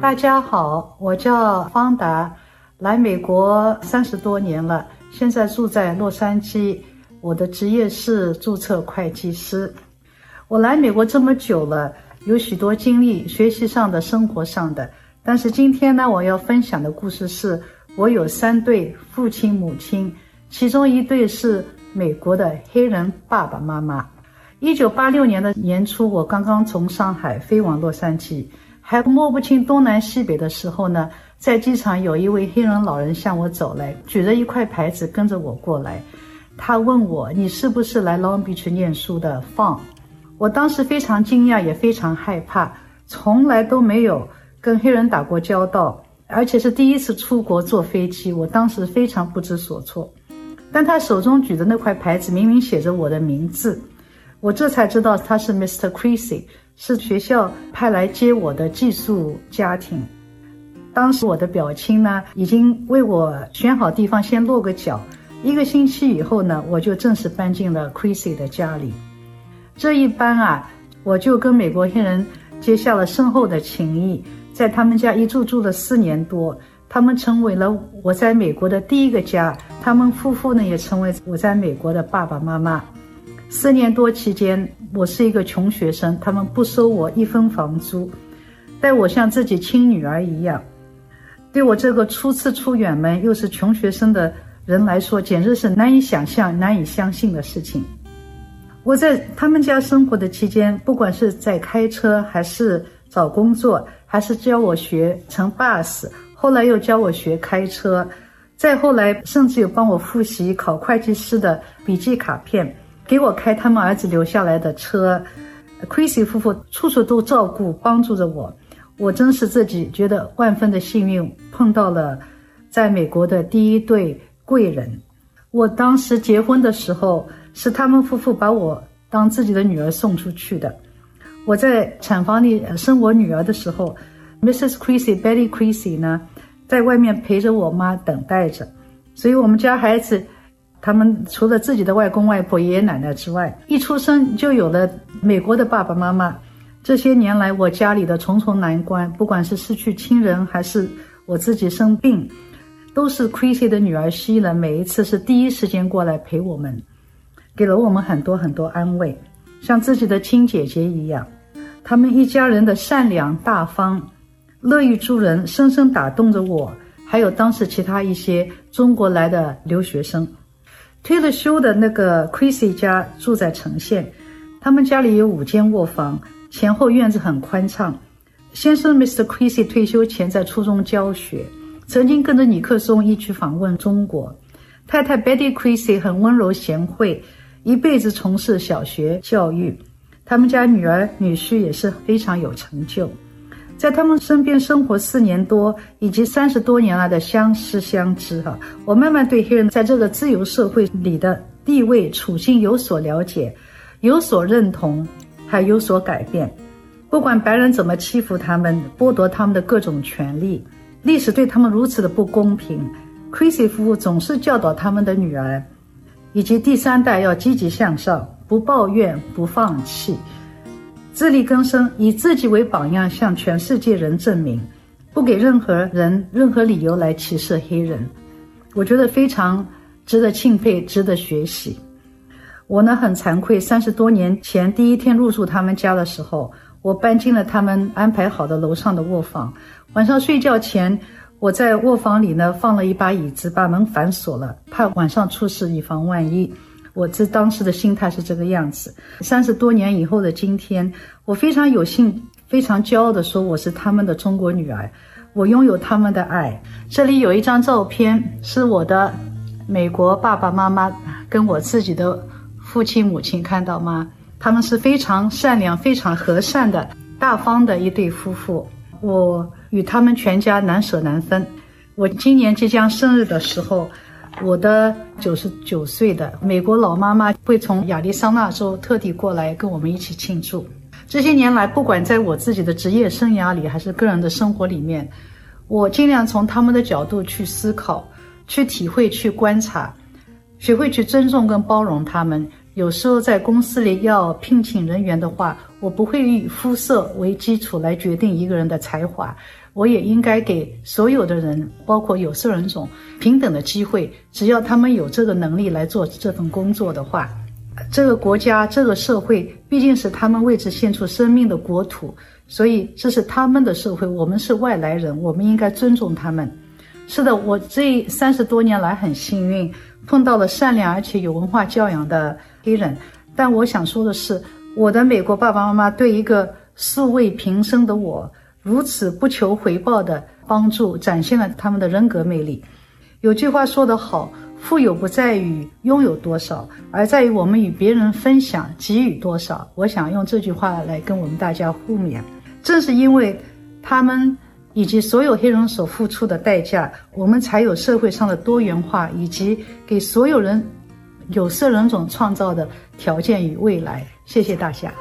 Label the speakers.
Speaker 1: 大家好，我叫方达，来美国三十多年了，现在住在洛杉矶。我的职业是注册会计师。我来美国这么久了，有许多经历，学习上的、生活上的。但是今天呢，我要分享的故事是我有三对父亲母亲，其中一对是美国的黑人爸爸妈妈。一九八六年的年初，我刚刚从上海飞往洛杉矶。还摸不清东南西北的时候呢，在机场有一位黑人老人向我走来，举着一块牌子跟着我过来。他问我：“你是不是来 Long Beach 念书的 f n 我当时非常惊讶，也非常害怕，从来都没有跟黑人打过交道，而且是第一次出国坐飞机。我当时非常不知所措。但他手中举的那块牌子明明写着我的名字，我这才知道他是 Mr. Creasy。是学校派来接我的寄宿家庭。当时我的表亲呢，已经为我选好地方，先落个脚。一个星期以后呢，我就正式搬进了 Creasy 的家里。这一搬啊，我就跟美国黑人结下了深厚的情谊，在他们家一住住了四年多。他们成为了我在美国的第一个家，他们夫妇呢，也成为我在美国的爸爸妈妈。四年多期间，我是一个穷学生，他们不收我一分房租，待我像自己亲女儿一样。对我这个初次出远门又是穷学生的人来说，简直是难以想象、难以相信的事情。我在他们家生活的期间，不管是在开车，还是找工作，还是教我学乘 bus，后来又教我学开车，再后来甚至有帮我复习考会计师的笔记卡片。给我开他们儿子留下来的车，Creasy 夫妇处处都照顾帮助着我，我真是自己觉得万分的幸运，碰到了在美国的第一对贵人。我当时结婚的时候，是他们夫妇把我当自己的女儿送出去的。我在产房里生我女儿的时候，Mrs. Creasy Betty Creasy 呢，在外面陪着我妈等待着，所以我们家孩子。他们除了自己的外公外婆、爷爷奶奶之外，一出生就有了美国的爸爸妈妈。这些年来，我家里的重重难关，不管是失去亲人，还是我自己生病，都是 Creasy 的女儿希了。每一次是第一时间过来陪我们，给了我们很多很多安慰，像自己的亲姐姐一样。他们一家人的善良大方、乐于助人，深深打动着我。还有当时其他一些中国来的留学生。退了休的那个 Creasy 家住在城县，他们家里有五间卧房，前后院子很宽敞。先生 Mr. Creasy 退休前在初中教学，曾经跟着尼克松一起访问中国。太太 Betty Creasy 很温柔贤惠，一辈子从事小学教育。他们家女儿女婿也是非常有成就。在他们身边生活四年多，以及三十多年来的相识相知，哈，我慢慢对黑人在这个自由社会里的地位处境有所了解，有所认同，还有所改变。不管白人怎么欺负他们，剥夺他们的各种权利，历史对他们如此的不公平，Creasy 夫妇总是教导他们的女儿，以及第三代要积极向上，不抱怨，不放弃。自力更生，以自己为榜样，向全世界人证明，不给任何人任何理由来歧视黑人。我觉得非常值得钦佩，值得学习。我呢，很惭愧，三十多年前第一天入住他们家的时候，我搬进了他们安排好的楼上的卧房。晚上睡觉前，我在卧房里呢放了一把椅子，把门反锁了，怕晚上出事，以防万一。我这当时的心态是这个样子。三十多年以后的今天，我非常有幸、非常骄傲地说，我是他们的中国女儿，我拥有他们的爱。这里有一张照片，是我的美国爸爸妈妈跟我自己的父亲母亲，看到吗？他们是非常善良、非常和善的、大方的一对夫妇。我与他们全家难舍难分。我今年即将生日的时候。我的九十九岁的美国老妈妈会从亚利桑那州特地过来跟我们一起庆祝。这些年来，不管在我自己的职业生涯里，还是个人的生活里面，我尽量从他们的角度去思考、去体会、去观察，学会去尊重跟包容他们，有时候在公司里要聘请人员的话，我不会以肤色为基础来决定一个人的才华。我也应该给所有的人，包括有色人种，平等的机会。只要他们有这个能力来做这份工作的话，这个国家、这个社会毕竟是他们为之献出生命的国土，所以这是他们的社会。我们是外来人，我们应该尊重他们。是的，我这三十多年来很幸运，碰到了善良而且有文化教养的黑人。但我想说的是，我的美国爸爸妈妈对一个素未平生的我如此不求回报的帮助，展现了他们的人格魅力。有句话说得好，富有不在于拥有多少，而在于我们与别人分享、给予多少。我想用这句话来跟我们大家互勉。正是因为他们。以及所有黑人所付出的代价，我们才有社会上的多元化，以及给所有人有色人种创造的条件与未来。谢谢大家。